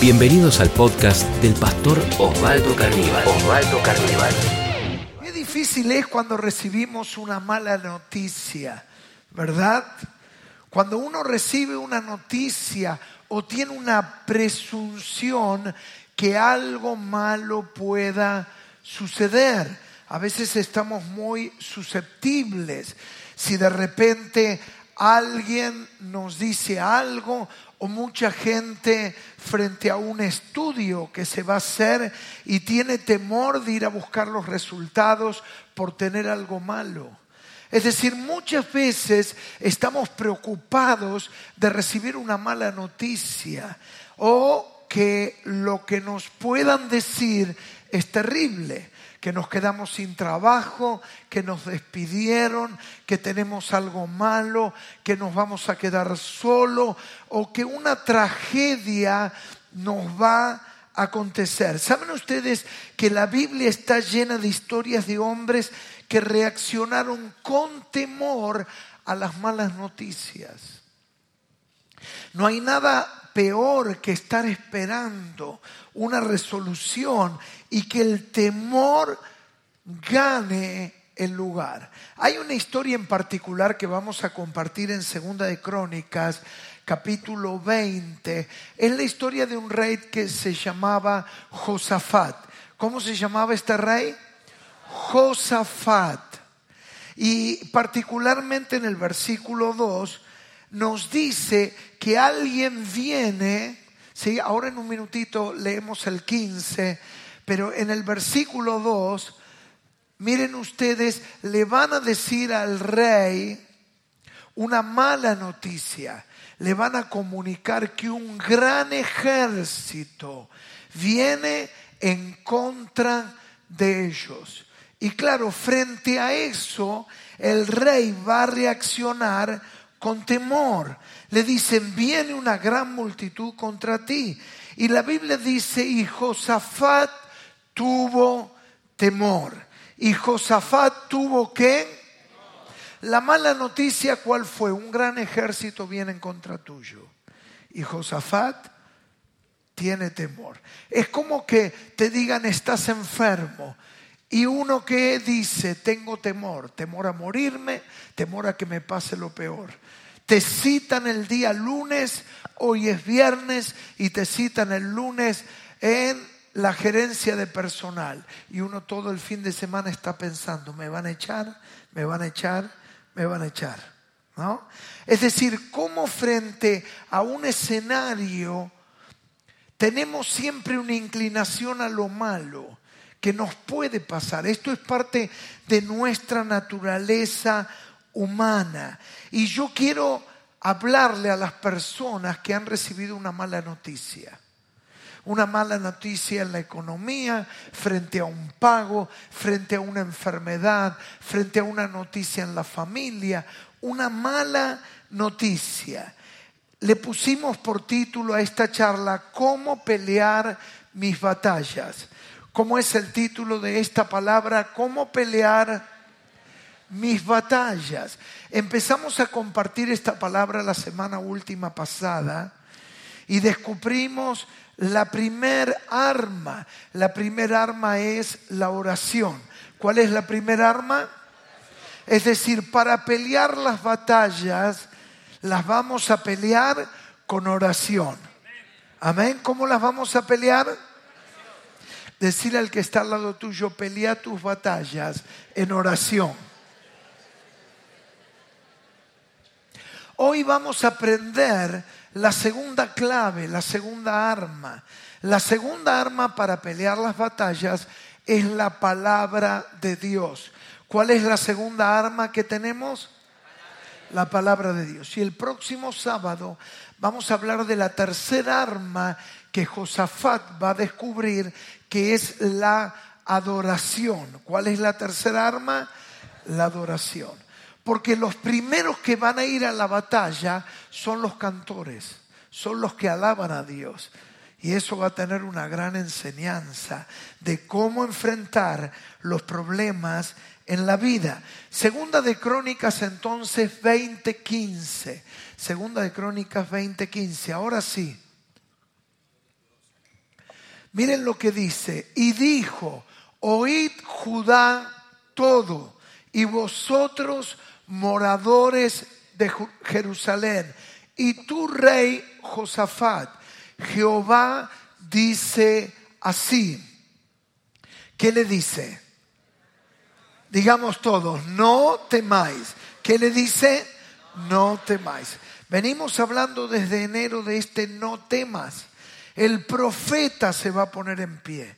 Bienvenidos al podcast del pastor Osvaldo Carníbal. Osvaldo Carníbal. Qué difícil es cuando recibimos una mala noticia, ¿verdad? Cuando uno recibe una noticia o tiene una presunción que algo malo pueda suceder. A veces estamos muy susceptibles. Si de repente alguien nos dice algo o mucha gente frente a un estudio que se va a hacer y tiene temor de ir a buscar los resultados por tener algo malo. Es decir, muchas veces estamos preocupados de recibir una mala noticia o que lo que nos puedan decir es terrible que nos quedamos sin trabajo, que nos despidieron, que tenemos algo malo, que nos vamos a quedar solo o que una tragedia nos va a acontecer. ¿Saben ustedes que la Biblia está llena de historias de hombres que reaccionaron con temor a las malas noticias? No hay nada peor que estar esperando una resolución y que el temor gane el lugar. Hay una historia en particular que vamos a compartir en Segunda de Crónicas, capítulo 20. Es la historia de un rey que se llamaba Josafat. ¿Cómo se llamaba este rey? Josafat. Y particularmente en el versículo 2 nos dice que alguien viene, ¿sí? ahora en un minutito leemos el 15, pero en el versículo 2, miren ustedes, le van a decir al rey una mala noticia. Le van a comunicar que un gran ejército viene en contra de ellos. Y claro, frente a eso, el rey va a reaccionar con temor. Le dicen, viene una gran multitud contra ti. Y la Biblia dice, y Josafat tuvo temor. Y Josafat tuvo qué? La mala noticia, ¿cuál fue? Un gran ejército viene en contra tuyo. Y Josafat tiene temor. Es como que te digan estás enfermo. Y uno que dice, tengo temor, temor a morirme, temor a que me pase lo peor. Te citan el día lunes, hoy es viernes, y te citan el lunes en la gerencia de personal y uno todo el fin de semana está pensando, me van a echar, me van a echar, me van a echar. ¿no? Es decir, cómo frente a un escenario tenemos siempre una inclinación a lo malo que nos puede pasar. Esto es parte de nuestra naturaleza humana. Y yo quiero hablarle a las personas que han recibido una mala noticia una mala noticia en la economía, frente a un pago, frente a una enfermedad, frente a una noticia en la familia, una mala noticia. Le pusimos por título a esta charla ¿Cómo pelear mis batallas? ¿Cómo es el título de esta palabra? ¿Cómo pelear mis batallas? Empezamos a compartir esta palabra la semana última pasada y descubrimos la primer arma. La primer arma es la oración. ¿Cuál es la primer arma? Es decir, para pelear las batallas, las vamos a pelear con oración. Amén. ¿Cómo las vamos a pelear? Decirle al que está al lado tuyo, pelea tus batallas en oración. Hoy vamos a aprender la segunda clave, la segunda arma. La segunda arma para pelear las batallas es la palabra de Dios. ¿Cuál es la segunda arma que tenemos? La palabra de Dios. Y el próximo sábado vamos a hablar de la tercera arma que Josafat va a descubrir, que es la adoración. ¿Cuál es la tercera arma? La adoración. Porque los primeros que van a ir a la batalla son los cantores, son los que alaban a Dios. Y eso va a tener una gran enseñanza de cómo enfrentar los problemas en la vida. Segunda de Crónicas entonces 20:15. Segunda de Crónicas 20:15. Ahora sí. Miren lo que dice. Y dijo, oíd Judá todo, y vosotros moradores de Jerusalén, y tu rey Josafat, Jehová dice así. ¿Qué le dice? Digamos todos, no temáis. ¿Qué le dice? No temáis. Venimos hablando desde enero de este no temas. El profeta se va a poner en pie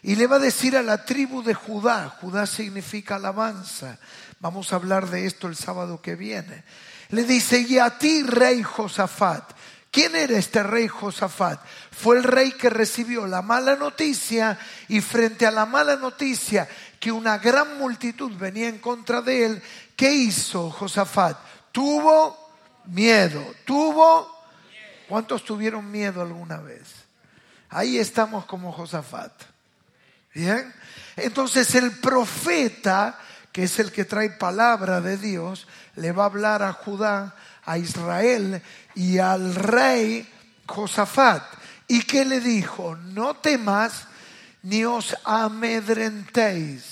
y le va a decir a la tribu de Judá, Judá significa alabanza, vamos a hablar de esto el sábado que viene. Le dice, y a ti, rey Josafat, ¿quién era este rey Josafat? Fue el rey que recibió la mala noticia y frente a la mala noticia que una gran multitud venía en contra de él, ¿qué hizo Josafat? Tuvo miedo, tuvo... ¿Cuántos tuvieron miedo alguna vez? Ahí estamos como Josafat. Bien. Entonces el profeta, que es el que trae palabra de Dios, le va a hablar a Judá, a Israel y al rey Josafat. ¿Y qué le dijo? No temas ni os amedrentéis.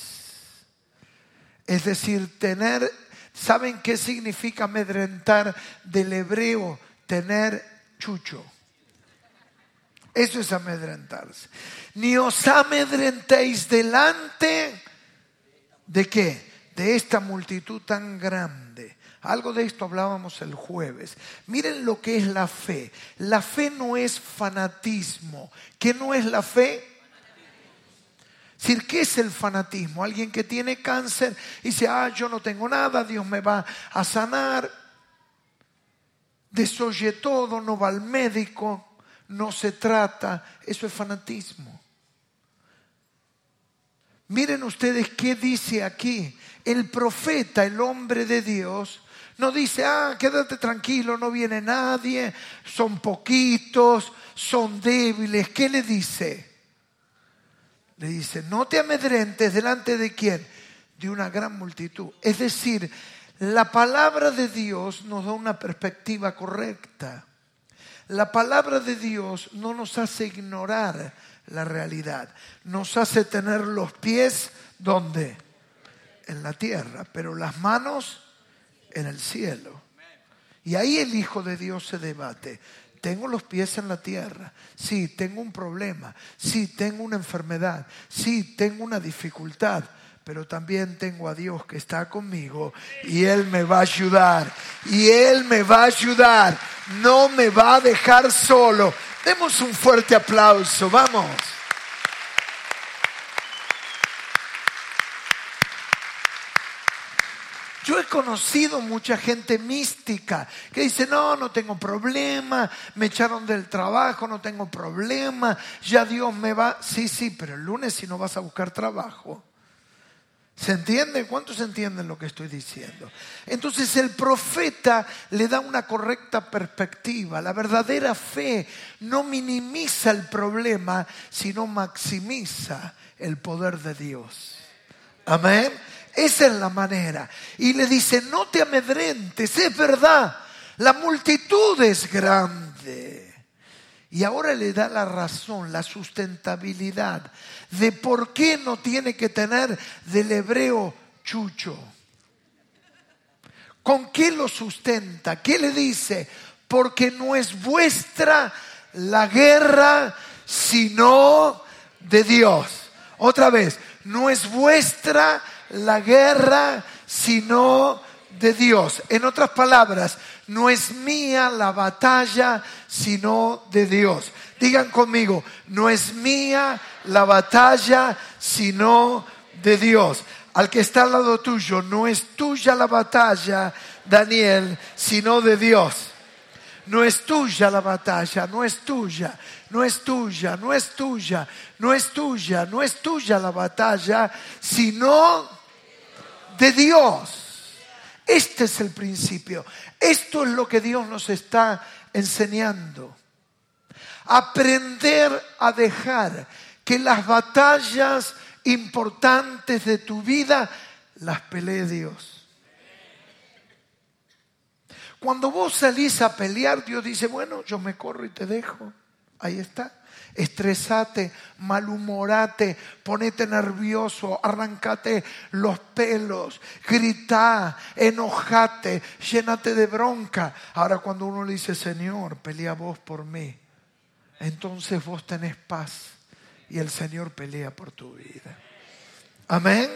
Es decir, tener, ¿saben qué significa amedrentar del hebreo? Tener chucho. Eso es amedrentarse. Ni os amedrentéis delante de qué? De esta multitud tan grande. Algo de esto hablábamos el jueves. Miren lo que es la fe. La fe no es fanatismo. ¿Qué no es la fe? ¿qué es el fanatismo? Alguien que tiene cáncer y dice, ah, yo no tengo nada, Dios me va a sanar. Desoye todo, no va al médico no se trata, eso es fanatismo. Miren ustedes qué dice aquí. El profeta, el hombre de Dios, no dice, ah, quédate tranquilo, no viene nadie, son poquitos, son débiles. ¿Qué le dice? Le dice, no te amedrentes delante de quién? De una gran multitud. Es decir, la palabra de Dios nos da una perspectiva correcta. La palabra de Dios no nos hace ignorar la realidad, nos hace tener los pies donde? En la tierra, pero las manos en el cielo. Y ahí el Hijo de Dios se debate. Tengo los pies en la tierra. Sí, tengo un problema. Sí, tengo una enfermedad. Sí, tengo una dificultad pero también tengo a Dios que está conmigo y Él me va a ayudar. Y Él me va a ayudar. No me va a dejar solo. Demos un fuerte aplauso. Vamos. Yo he conocido mucha gente mística que dice, no, no tengo problema, me echaron del trabajo, no tengo problema, ya Dios me va. Sí, sí, pero el lunes si no vas a buscar trabajo. ¿Se entiende? ¿Cuántos entienden lo que estoy diciendo? Entonces el profeta le da una correcta perspectiva. La verdadera fe no minimiza el problema, sino maximiza el poder de Dios. Amén. Esa es la manera. Y le dice, no te amedrentes, es verdad, la multitud es grande. Y ahora le da la razón, la sustentabilidad de por qué no tiene que tener del hebreo chucho. ¿Con qué lo sustenta? ¿Qué le dice? Porque no es vuestra la guerra, sino de Dios. Otra vez, no es vuestra la guerra, sino de Dios. En otras palabras, no es mía la batalla, sino de Dios. Digan conmigo, no es mía la batalla, sino de Dios. Al que está al lado tuyo, no es tuya la batalla, Daniel, sino de Dios. No es tuya la batalla, no es tuya, no es tuya, no es tuya, no es tuya, no es tuya la batalla, sino de Dios. Este es el principio. Esto es lo que Dios nos está enseñando. Aprender a dejar que las batallas importantes de tu vida las pelee Dios. Cuando vos salís a pelear, Dios dice, bueno, yo me corro y te dejo. Ahí está. Estresate, malhumorate, ponete nervioso, arrancate los pelos, grita, enojate, llénate de bronca. Ahora cuando uno le dice, Señor, pelea vos por mí, entonces vos tenés paz y el Señor pelea por tu vida. Amén.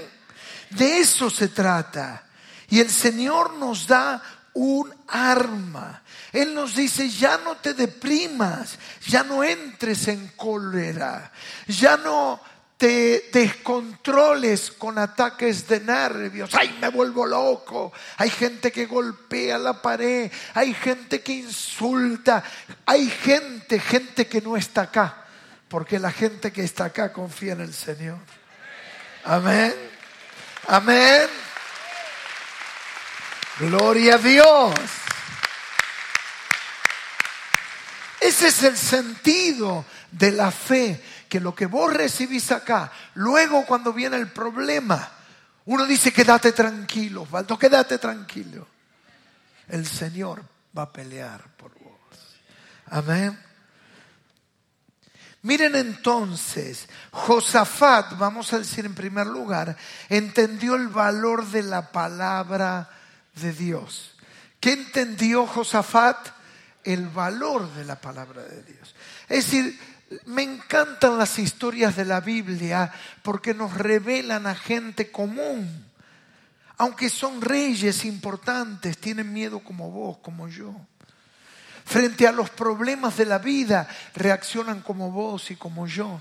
De eso se trata. Y el Señor nos da un arma. Él nos dice, ya no te deprimas, ya no entres en cólera, ya no te descontroles con ataques de nervios. Ay, me vuelvo loco. Hay gente que golpea la pared, hay gente que insulta, hay gente, gente que no está acá, porque la gente que está acá confía en el Señor. Amén. Amén. Gloria a Dios. Ese es el sentido de la fe, que lo que vos recibís acá, luego cuando viene el problema, uno dice, quédate tranquilo, Valdo, quédate tranquilo. El Señor va a pelear por vos. Amén. Miren entonces, Josafat, vamos a decir en primer lugar, entendió el valor de la palabra de Dios. ¿Qué entendió Josafat? El valor de la palabra de Dios. Es decir, me encantan las historias de la Biblia porque nos revelan a gente común. Aunque son reyes importantes, tienen miedo como vos, como yo. Frente a los problemas de la vida, reaccionan como vos y como yo.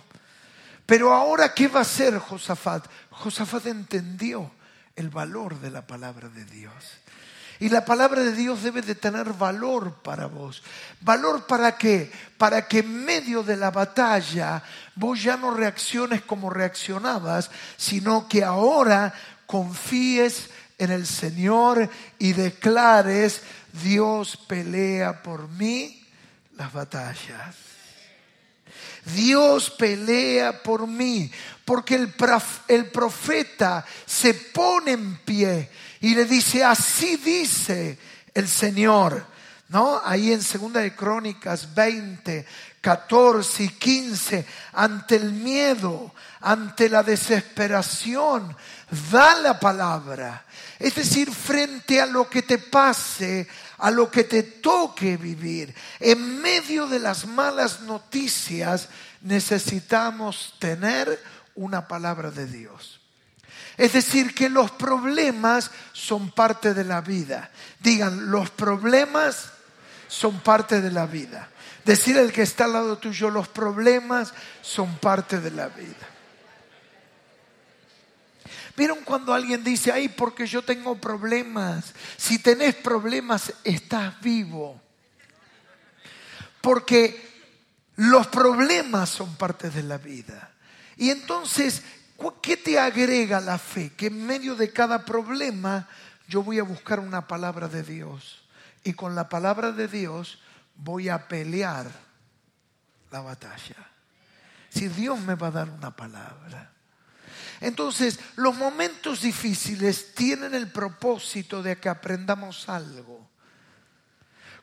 Pero ahora, ¿qué va a hacer Josafat? Josafat entendió el valor de la palabra de Dios. Y la palabra de Dios debe de tener valor para vos. ¿Valor para qué? Para que en medio de la batalla vos ya no reacciones como reaccionabas, sino que ahora confíes en el Señor y declares, Dios pelea por mí las batallas. Dios pelea por mí, porque el, profeta se pone en pie y le dice, así dice el Señor. ¿No? Ahí en Segunda de Crónicas 20, 14 y 15, ante el miedo, ante la desesperación, da la palabra. Es decir, frente a lo que te pase, a lo que te toque vivir, en medio de las malas noticias, necesitamos tener una palabra de Dios. Es decir, que los problemas son parte de la vida. Digan, los problemas son parte de la vida. Decir el que está al lado tuyo, los problemas son parte de la vida. ¿Vieron cuando alguien dice, ay, porque yo tengo problemas? Si tenés problemas, estás vivo. Porque los problemas son parte de la vida. Y entonces ¿Qué te agrega la fe? Que en medio de cada problema yo voy a buscar una palabra de Dios. Y con la palabra de Dios voy a pelear la batalla. Si Dios me va a dar una palabra. Entonces, los momentos difíciles tienen el propósito de que aprendamos algo.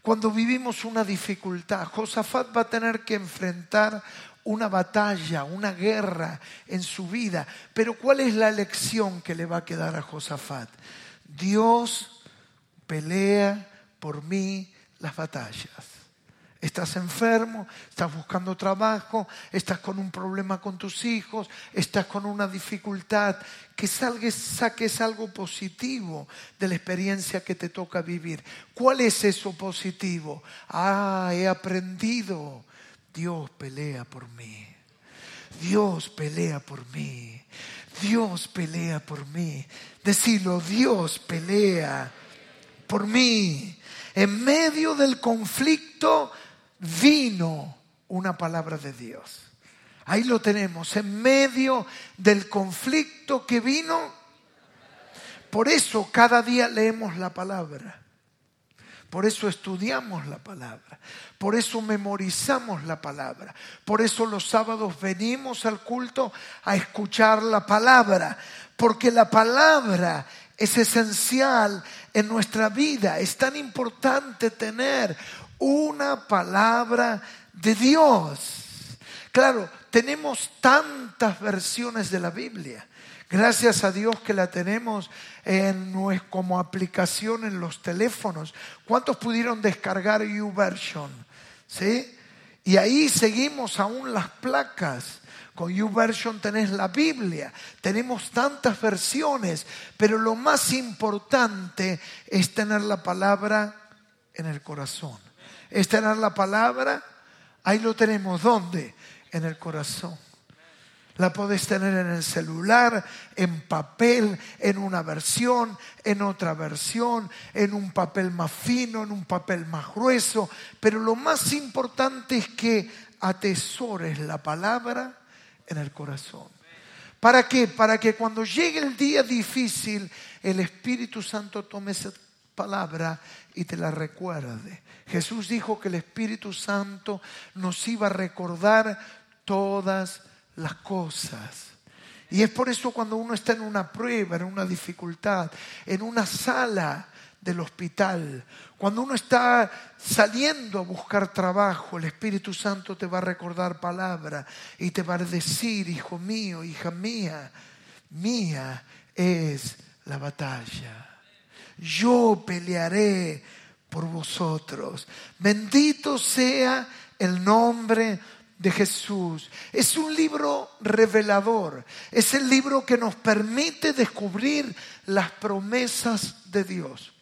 Cuando vivimos una dificultad, Josafat va a tener que enfrentar una batalla, una guerra en su vida. Pero ¿cuál es la lección que le va a quedar a Josafat? Dios pelea por mí las batallas. Estás enfermo, estás buscando trabajo, estás con un problema con tus hijos, estás con una dificultad, que salgues, saques algo positivo de la experiencia que te toca vivir. ¿Cuál es eso positivo? Ah, he aprendido Dios pelea por mí. Dios pelea por mí. Dios pelea por mí. Decirlo, Dios pelea por mí. En medio del conflicto vino una palabra de Dios. Ahí lo tenemos, en medio del conflicto que vino. Por eso cada día leemos la palabra. Por eso estudiamos la palabra. Por eso memorizamos la palabra. Por eso los sábados venimos al culto a escuchar la palabra. Porque la palabra es esencial en nuestra vida. Es tan importante tener una palabra de Dios. Claro, tenemos tantas versiones de la Biblia. Gracias a Dios que la tenemos en, como aplicación en los teléfonos. ¿Cuántos pudieron descargar YouVersion? ¿Sí? Y ahí seguimos aún las placas. Con YouVersion tenés la Biblia, tenemos tantas versiones, pero lo más importante es tener la palabra en el corazón. Es tener la palabra, ahí lo tenemos, ¿dónde? En el corazón. La podés tener en el celular, en papel, en una versión, en otra versión, en un papel más fino, en un papel más grueso. Pero lo más importante es que atesores la palabra en el corazón. ¿Para qué? Para que cuando llegue el día difícil, el Espíritu Santo tome palabra y te la recuerde. Jesús dijo que el Espíritu Santo nos iba a recordar todas las cosas. Y es por eso cuando uno está en una prueba, en una dificultad, en una sala del hospital, cuando uno está saliendo a buscar trabajo, el Espíritu Santo te va a recordar palabra y te va a decir, hijo mío, hija mía, mía es la batalla. Yo pelearé por vosotros. Bendito sea el nombre de Jesús. Es un libro revelador. Es el libro que nos permite descubrir las promesas de Dios.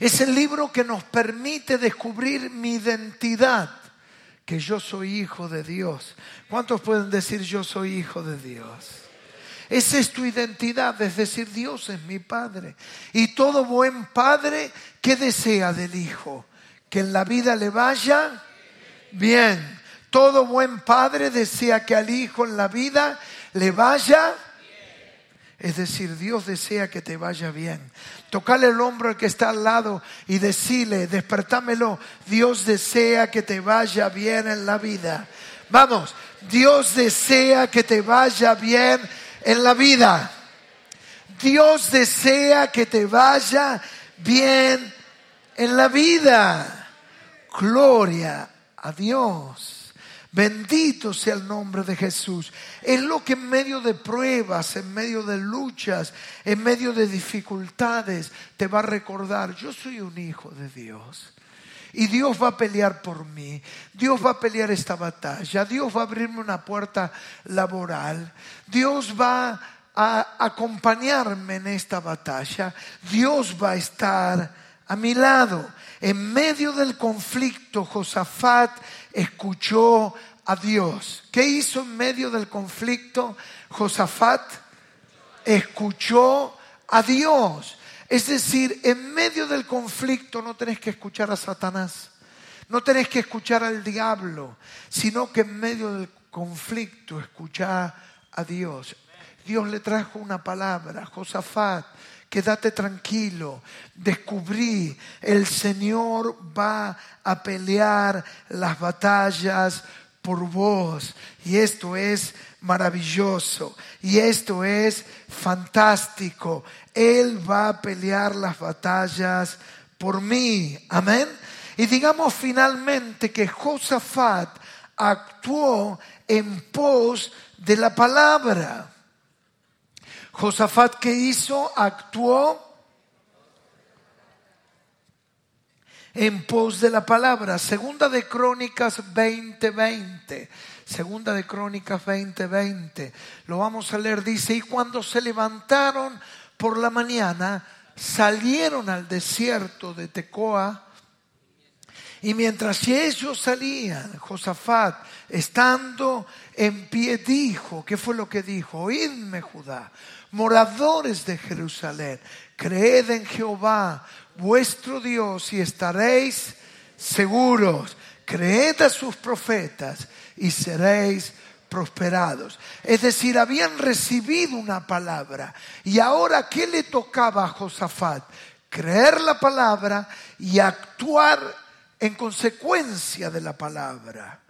Es el libro que nos permite descubrir mi identidad, que yo soy hijo de Dios. ¿Cuántos pueden decir yo soy hijo de Dios? Esa es tu identidad, es decir, Dios es mi Padre. Y todo buen Padre, ¿qué desea del Hijo? Que en la vida le vaya bien. Todo buen padre desea que al hijo en la vida le vaya. Es decir, Dios desea que te vaya bien. Tocale el hombro al que está al lado y decirle, despertámelo, Dios desea que te vaya bien en la vida. Vamos, Dios desea que te vaya bien en la vida. Dios desea que te vaya bien en la vida. Gloria a Dios. Bendito sea el nombre de Jesús. Es lo que en medio de pruebas, en medio de luchas, en medio de dificultades, te va a recordar, yo soy un hijo de Dios. Y Dios va a pelear por mí. Dios va a pelear esta batalla. Dios va a abrirme una puerta laboral. Dios va a acompañarme en esta batalla. Dios va a estar a mi lado. En medio del conflicto, Josafat escuchó a Dios. ¿Qué hizo en medio del conflicto? Josafat escuchó a Dios. Es decir, en medio del conflicto no tenés que escuchar a Satanás, no tenés que escuchar al diablo, sino que en medio del conflicto escuchar a Dios. Dios le trajo una palabra, Josafat, quédate tranquilo, descubrí, el Señor va a pelear las batallas por vos. Y esto es maravilloso. Y esto es fantástico. Él va a pelear las batallas por mí. Amén. Y digamos finalmente que Josafat actuó en pos de la palabra. Josafat, ¿qué hizo? Actuó en pos de la palabra. Segunda de Crónicas 20:20. Segunda de Crónicas 20:20. Lo vamos a leer. Dice, y cuando se levantaron por la mañana, salieron al desierto de Tecoa. Y mientras ellos salían, Josafat, estando en pie, dijo, ¿qué fue lo que dijo? Oídme, Judá, moradores de Jerusalén, creed en Jehová, vuestro Dios, y estaréis seguros. Creed a sus profetas y seréis prosperados. Es decir, habían recibido una palabra. Y ahora, ¿qué le tocaba a Josafat? Creer la palabra y actuar en consecuencia de la palabra.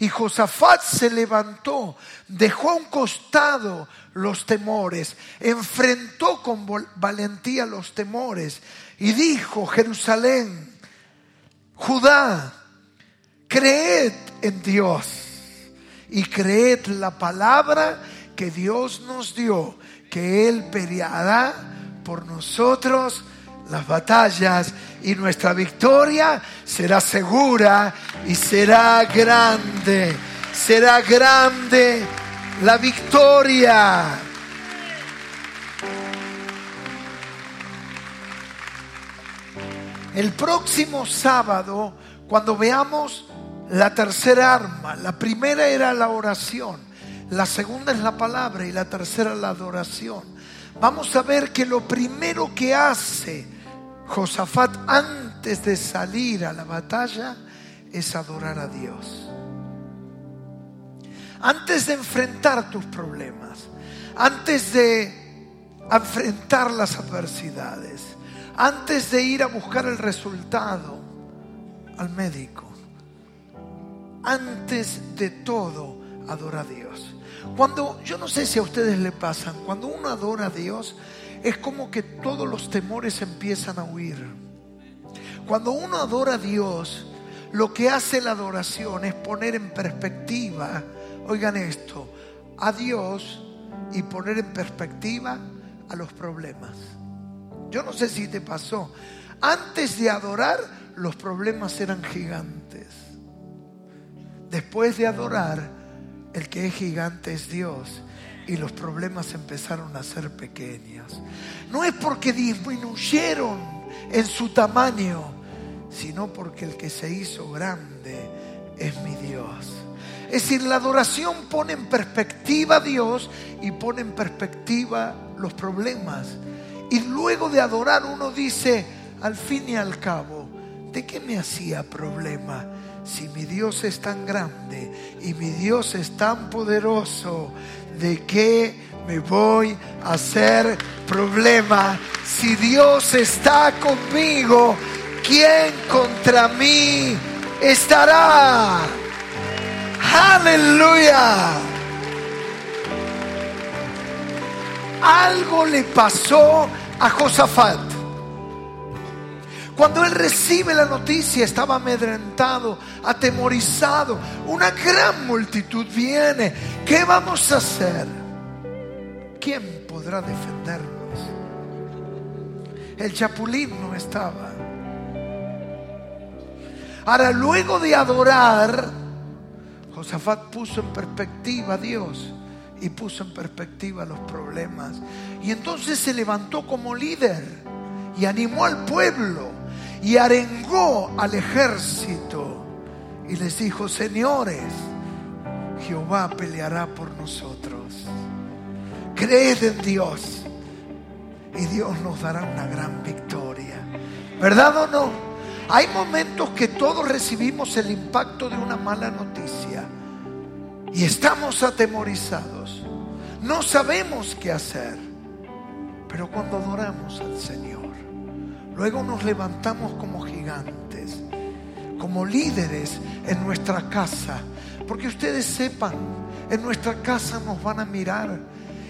Y Josafat se levantó, dejó a un costado los temores, enfrentó con valentía los temores y dijo, Jerusalén, Judá, Creed en Dios y creed la palabra que Dios nos dio, que Él peleará por nosotros las batallas y nuestra victoria será segura y será grande. Será grande la victoria. El próximo sábado, cuando veamos la tercera arma, la primera era la oración, la segunda es la palabra y la tercera la adoración. Vamos a ver que lo primero que hace Josafat antes de salir a la batalla es adorar a Dios. Antes de enfrentar tus problemas, antes de enfrentar las adversidades, antes de ir a buscar el resultado al médico, antes de todo, adora a Dios. Cuando, yo no sé si a ustedes le pasan, cuando uno adora a Dios, es como que todos los temores empiezan a huir. Cuando uno adora a Dios, lo que hace la adoración es poner en perspectiva, oigan esto, a Dios y poner en perspectiva a los problemas. Yo no sé si te pasó. Antes de adorar, los problemas eran gigantes. Después de adorar, el que es gigante es Dios y los problemas empezaron a ser pequeños. No es porque disminuyeron en su tamaño, sino porque el que se hizo grande es mi Dios. Es decir, la adoración pone en perspectiva a Dios y pone en perspectiva los problemas. Y luego de adorar uno dice, al fin y al cabo, ¿de qué me hacía problema? Si mi Dios es tan grande y mi Dios es tan poderoso, ¿de qué me voy a hacer problema? Si Dios está conmigo, ¿quién contra mí estará? Aleluya. Algo le pasó a Josafat. Cuando él recibe la noticia estaba amedrentado, atemorizado. Una gran multitud viene. ¿Qué vamos a hacer? ¿Quién podrá defendernos? El chapulín no estaba. Ahora, luego de adorar, Josafat puso en perspectiva a Dios y puso en perspectiva los problemas. Y entonces se levantó como líder y animó al pueblo y arengó al ejército y les dijo, señores, Jehová peleará por nosotros. Creed en Dios y Dios nos dará una gran victoria. ¿Verdad o no? Hay momentos que todos recibimos el impacto de una mala noticia y estamos atemorizados. No sabemos qué hacer. Pero cuando adoramos al Señor, Luego nos levantamos como gigantes, como líderes en nuestra casa. Porque ustedes sepan, en nuestra casa nos van a mirar.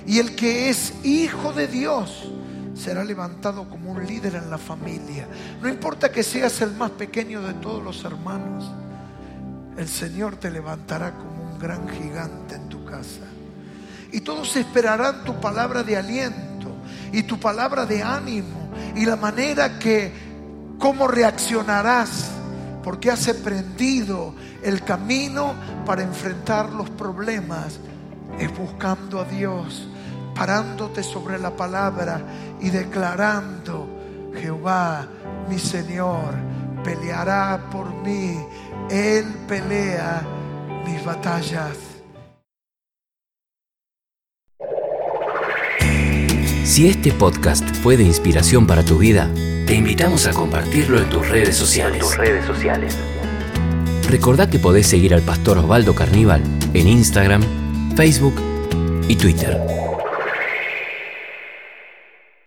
Y el que es hijo de Dios será levantado como un líder en la familia. No importa que seas el más pequeño de todos los hermanos. El Señor te levantará como un gran gigante en tu casa. Y todos esperarán tu palabra de aliento y tu palabra de ánimo y la manera que, cómo reaccionarás, porque has aprendido el camino para enfrentar los problemas, es buscando a Dios, parándote sobre la palabra y declarando, Jehová, mi Señor, peleará por mí, Él pelea mis batallas. Si este podcast fue de inspiración para tu vida, te invitamos a compartirlo en tus redes sociales. tus redes sociales. Recordá que podés seguir al pastor Osvaldo Carníbal en Instagram, Facebook y Twitter.